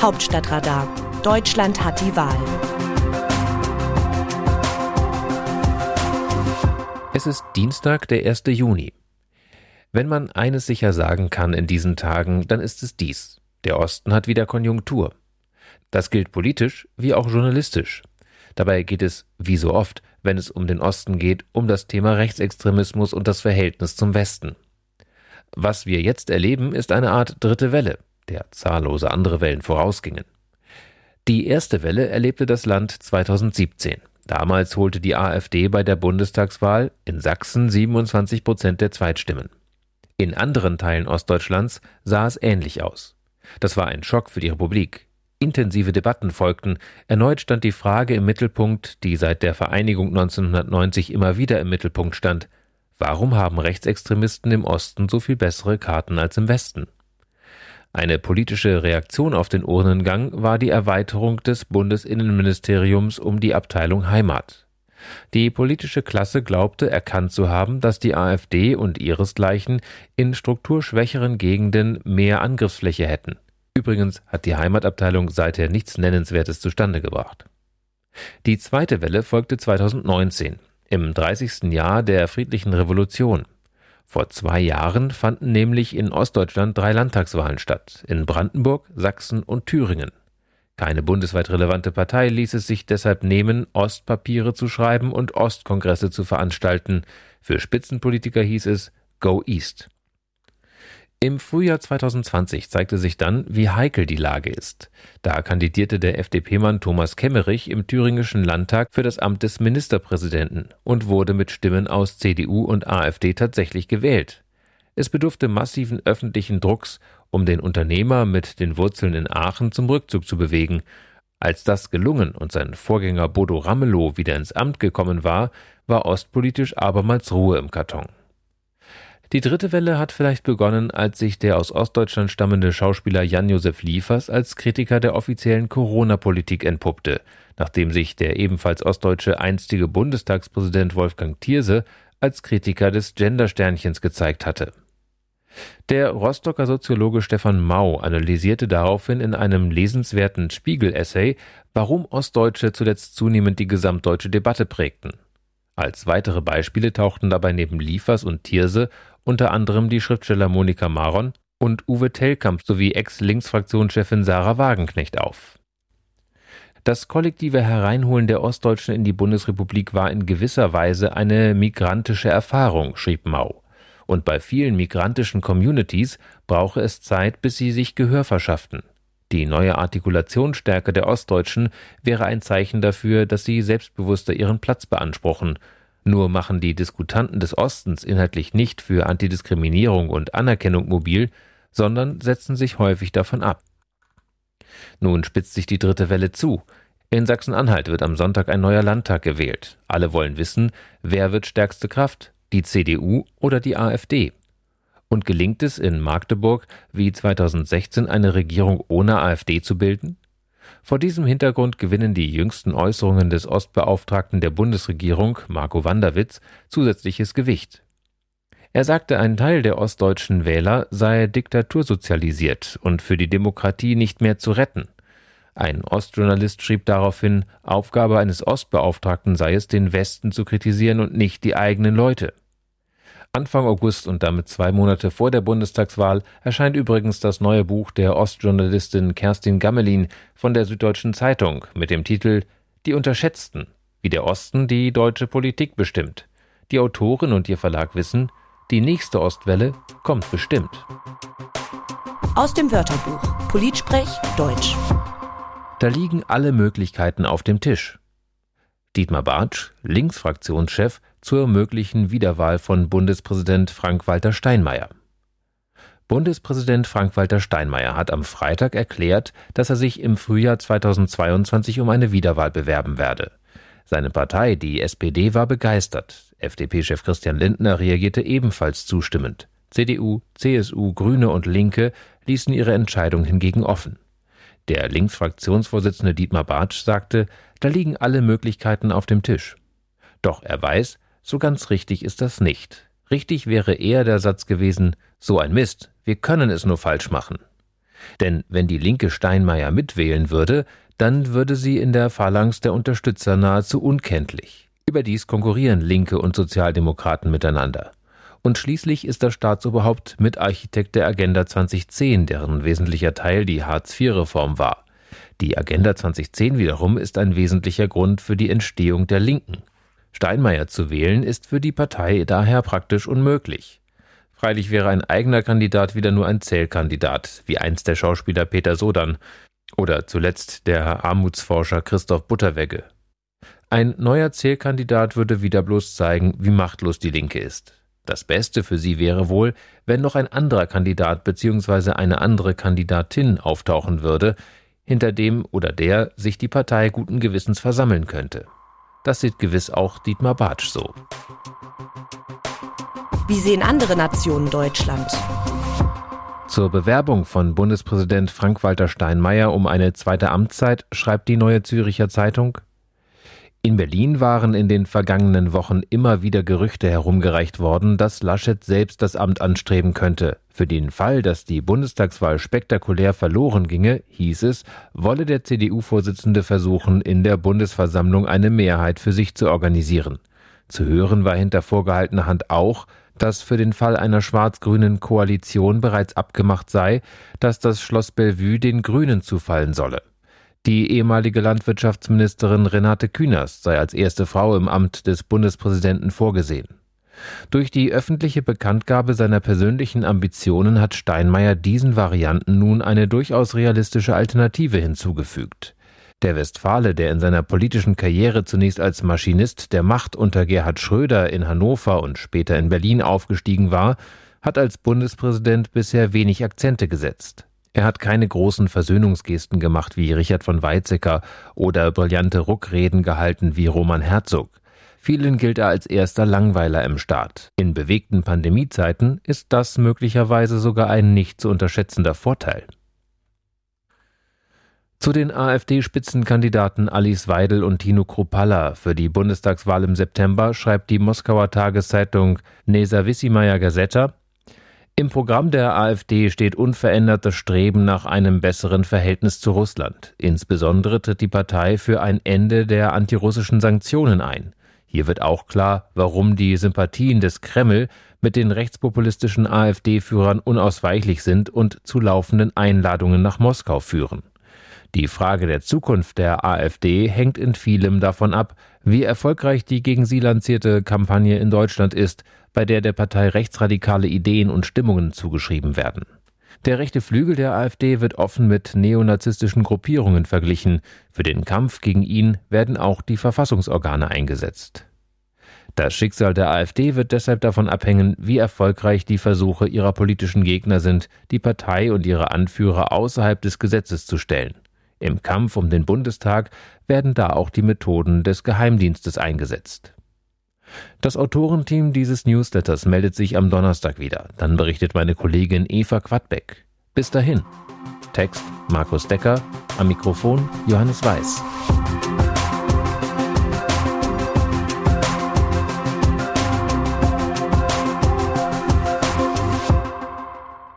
Hauptstadtradar. Deutschland hat die Wahl. Es ist Dienstag, der 1. Juni. Wenn man eines sicher sagen kann in diesen Tagen, dann ist es dies. Der Osten hat wieder Konjunktur. Das gilt politisch wie auch journalistisch. Dabei geht es, wie so oft, wenn es um den Osten geht, um das Thema Rechtsextremismus und das Verhältnis zum Westen. Was wir jetzt erleben, ist eine Art dritte Welle, der zahllose andere Wellen vorausgingen. Die erste Welle erlebte das Land 2017. Damals holte die AfD bei der Bundestagswahl in Sachsen 27 Prozent der Zweitstimmen. In anderen Teilen Ostdeutschlands sah es ähnlich aus. Das war ein Schock für die Republik. Intensive Debatten folgten. Erneut stand die Frage im Mittelpunkt, die seit der Vereinigung 1990 immer wieder im Mittelpunkt stand. Warum haben Rechtsextremisten im Osten so viel bessere Karten als im Westen? Eine politische Reaktion auf den Urnengang war die Erweiterung des Bundesinnenministeriums um die Abteilung Heimat. Die politische Klasse glaubte erkannt zu haben, dass die AfD und ihresgleichen in strukturschwächeren Gegenden mehr Angriffsfläche hätten. Übrigens hat die Heimatabteilung seither nichts Nennenswertes zustande gebracht. Die zweite Welle folgte 2019 im 30. Jahr der friedlichen Revolution. Vor zwei Jahren fanden nämlich in Ostdeutschland drei Landtagswahlen statt, in Brandenburg, Sachsen und Thüringen. Keine bundesweit relevante Partei ließ es sich deshalb nehmen, Ostpapiere zu schreiben und Ostkongresse zu veranstalten. Für Spitzenpolitiker hieß es Go East. Im Frühjahr 2020 zeigte sich dann, wie heikel die Lage ist. Da kandidierte der FDP-Mann Thomas Kemmerich im thüringischen Landtag für das Amt des Ministerpräsidenten und wurde mit Stimmen aus CDU und AfD tatsächlich gewählt. Es bedurfte massiven öffentlichen Drucks, um den Unternehmer mit den Wurzeln in Aachen zum Rückzug zu bewegen. Als das gelungen und sein Vorgänger Bodo Ramelow wieder ins Amt gekommen war, war ostpolitisch abermals Ruhe im Karton. Die dritte Welle hat vielleicht begonnen, als sich der aus Ostdeutschland stammende Schauspieler Jan-Josef Liefers als Kritiker der offiziellen Corona-Politik entpuppte, nachdem sich der ebenfalls ostdeutsche einstige Bundestagspräsident Wolfgang Thierse als Kritiker des Gendersternchens gezeigt hatte. Der Rostocker Soziologe Stefan Mau analysierte daraufhin in einem lesenswerten Spiegel-Essay, warum Ostdeutsche zuletzt zunehmend die gesamtdeutsche Debatte prägten. Als weitere Beispiele tauchten dabei neben Liefers und Thierse unter anderem die Schriftsteller Monika Maron und Uwe Tellkamp sowie Ex-Linksfraktionschefin Sarah Wagenknecht auf. Das kollektive Hereinholen der Ostdeutschen in die Bundesrepublik war in gewisser Weise eine migrantische Erfahrung, schrieb Mau. Und bei vielen migrantischen Communities brauche es Zeit, bis sie sich Gehör verschafften. Die neue Artikulationsstärke der Ostdeutschen wäre ein Zeichen dafür, dass sie selbstbewusster ihren Platz beanspruchen nur machen die Diskutanten des Ostens inhaltlich nicht für Antidiskriminierung und Anerkennung mobil, sondern setzen sich häufig davon ab. Nun spitzt sich die dritte Welle zu. In Sachsen-Anhalt wird am Sonntag ein neuer Landtag gewählt. Alle wollen wissen, wer wird stärkste Kraft, die CDU oder die AfD? Und gelingt es in Magdeburg wie 2016 eine Regierung ohne AfD zu bilden? Vor diesem Hintergrund gewinnen die jüngsten Äußerungen des Ostbeauftragten der Bundesregierung, Marco Wanderwitz, zusätzliches Gewicht. Er sagte, ein Teil der ostdeutschen Wähler sei diktatursozialisiert und für die Demokratie nicht mehr zu retten. Ein Ostjournalist schrieb daraufhin, Aufgabe eines Ostbeauftragten sei es, den Westen zu kritisieren und nicht die eigenen Leute. Anfang August und damit zwei Monate vor der Bundestagswahl erscheint übrigens das neue Buch der Ostjournalistin Kerstin Gammelin von der Süddeutschen Zeitung mit dem Titel Die Unterschätzten, wie der Osten die deutsche Politik bestimmt. Die Autorin und ihr Verlag wissen, die nächste Ostwelle kommt bestimmt. Aus dem Wörterbuch Politsprech Deutsch. Da liegen alle Möglichkeiten auf dem Tisch. Dietmar Bartsch, Linksfraktionschef, zur möglichen Wiederwahl von Bundespräsident Frank-Walter Steinmeier. Bundespräsident Frank-Walter Steinmeier hat am Freitag erklärt, dass er sich im Frühjahr 2022 um eine Wiederwahl bewerben werde. Seine Partei, die SPD, war begeistert. FDP-Chef Christian Lindner reagierte ebenfalls zustimmend. CDU, CSU, Grüne und Linke ließen ihre Entscheidung hingegen offen. Der Linksfraktionsvorsitzende Dietmar Bartsch sagte, da liegen alle Möglichkeiten auf dem Tisch. Doch er weiß, so ganz richtig ist das nicht. Richtig wäre eher der Satz gewesen, so ein Mist, wir können es nur falsch machen. Denn wenn die Linke Steinmeier mitwählen würde, dann würde sie in der Phalanx der Unterstützer nahezu unkenntlich. Überdies konkurrieren Linke und Sozialdemokraten miteinander. Und schließlich ist das Staatsoberhaupt Mitarchitekt der Agenda 2010, deren wesentlicher Teil die Hartz-IV-Reform war. Die Agenda 2010 wiederum ist ein wesentlicher Grund für die Entstehung der Linken. Steinmeier zu wählen ist für die Partei daher praktisch unmöglich. Freilich wäre ein eigener Kandidat wieder nur ein Zählkandidat, wie einst der Schauspieler Peter Sodan oder zuletzt der Armutsforscher Christoph Butterwegge. Ein neuer Zählkandidat würde wieder bloß zeigen, wie machtlos die Linke ist. Das Beste für sie wäre wohl, wenn noch ein anderer Kandidat bzw. eine andere Kandidatin auftauchen würde, hinter dem oder der sich die Partei guten Gewissens versammeln könnte. Das sieht gewiss auch Dietmar Bartsch so. Wie sehen andere Nationen Deutschland? Zur Bewerbung von Bundespräsident Frank-Walter Steinmeier um eine zweite Amtszeit schreibt die Neue Züricher Zeitung in Berlin waren in den vergangenen Wochen immer wieder Gerüchte herumgereicht worden, dass Laschet selbst das Amt anstreben könnte. Für den Fall, dass die Bundestagswahl spektakulär verloren ginge, hieß es, wolle der CDU-Vorsitzende versuchen, in der Bundesversammlung eine Mehrheit für sich zu organisieren. Zu hören war hinter vorgehaltener Hand auch, dass für den Fall einer schwarz-grünen Koalition bereits abgemacht sei, dass das Schloss Bellevue den Grünen zufallen solle. Die ehemalige Landwirtschaftsministerin Renate Künast sei als erste Frau im Amt des Bundespräsidenten vorgesehen. Durch die öffentliche Bekanntgabe seiner persönlichen Ambitionen hat Steinmeier diesen Varianten nun eine durchaus realistische Alternative hinzugefügt. Der Westfale, der in seiner politischen Karriere zunächst als Maschinist der Macht unter Gerhard Schröder in Hannover und später in Berlin aufgestiegen war, hat als Bundespräsident bisher wenig Akzente gesetzt. Er hat keine großen Versöhnungsgesten gemacht wie Richard von Weizsäcker oder brillante Ruckreden gehalten wie Roman Herzog. Vielen gilt er als erster Langweiler im Staat. In bewegten Pandemiezeiten ist das möglicherweise sogar ein nicht zu unterschätzender Vorteil. Zu den AfD-Spitzenkandidaten Alice Weidel und Tino Kruppalla für die Bundestagswahl im September schreibt die Moskauer Tageszeitung Nezawissimaya Gazeta, im Programm der AfD steht unverändert das Streben nach einem besseren Verhältnis zu Russland. Insbesondere tritt die Partei für ein Ende der antirussischen Sanktionen ein. Hier wird auch klar, warum die Sympathien des Kreml mit den rechtspopulistischen AfD-Führern unausweichlich sind und zu laufenden Einladungen nach Moskau führen. Die Frage der Zukunft der AfD hängt in vielem davon ab, wie erfolgreich die gegen sie lancierte Kampagne in Deutschland ist, bei der der Partei rechtsradikale Ideen und Stimmungen zugeschrieben werden. Der rechte Flügel der AfD wird offen mit neonazistischen Gruppierungen verglichen. Für den Kampf gegen ihn werden auch die Verfassungsorgane eingesetzt. Das Schicksal der AfD wird deshalb davon abhängen, wie erfolgreich die Versuche ihrer politischen Gegner sind, die Partei und ihre Anführer außerhalb des Gesetzes zu stellen. Im Kampf um den Bundestag werden da auch die Methoden des Geheimdienstes eingesetzt. Das Autorenteam dieses Newsletters meldet sich am Donnerstag wieder. Dann berichtet meine Kollegin Eva Quadbeck. Bis dahin. Text Markus Decker, am Mikrofon Johannes Weiß.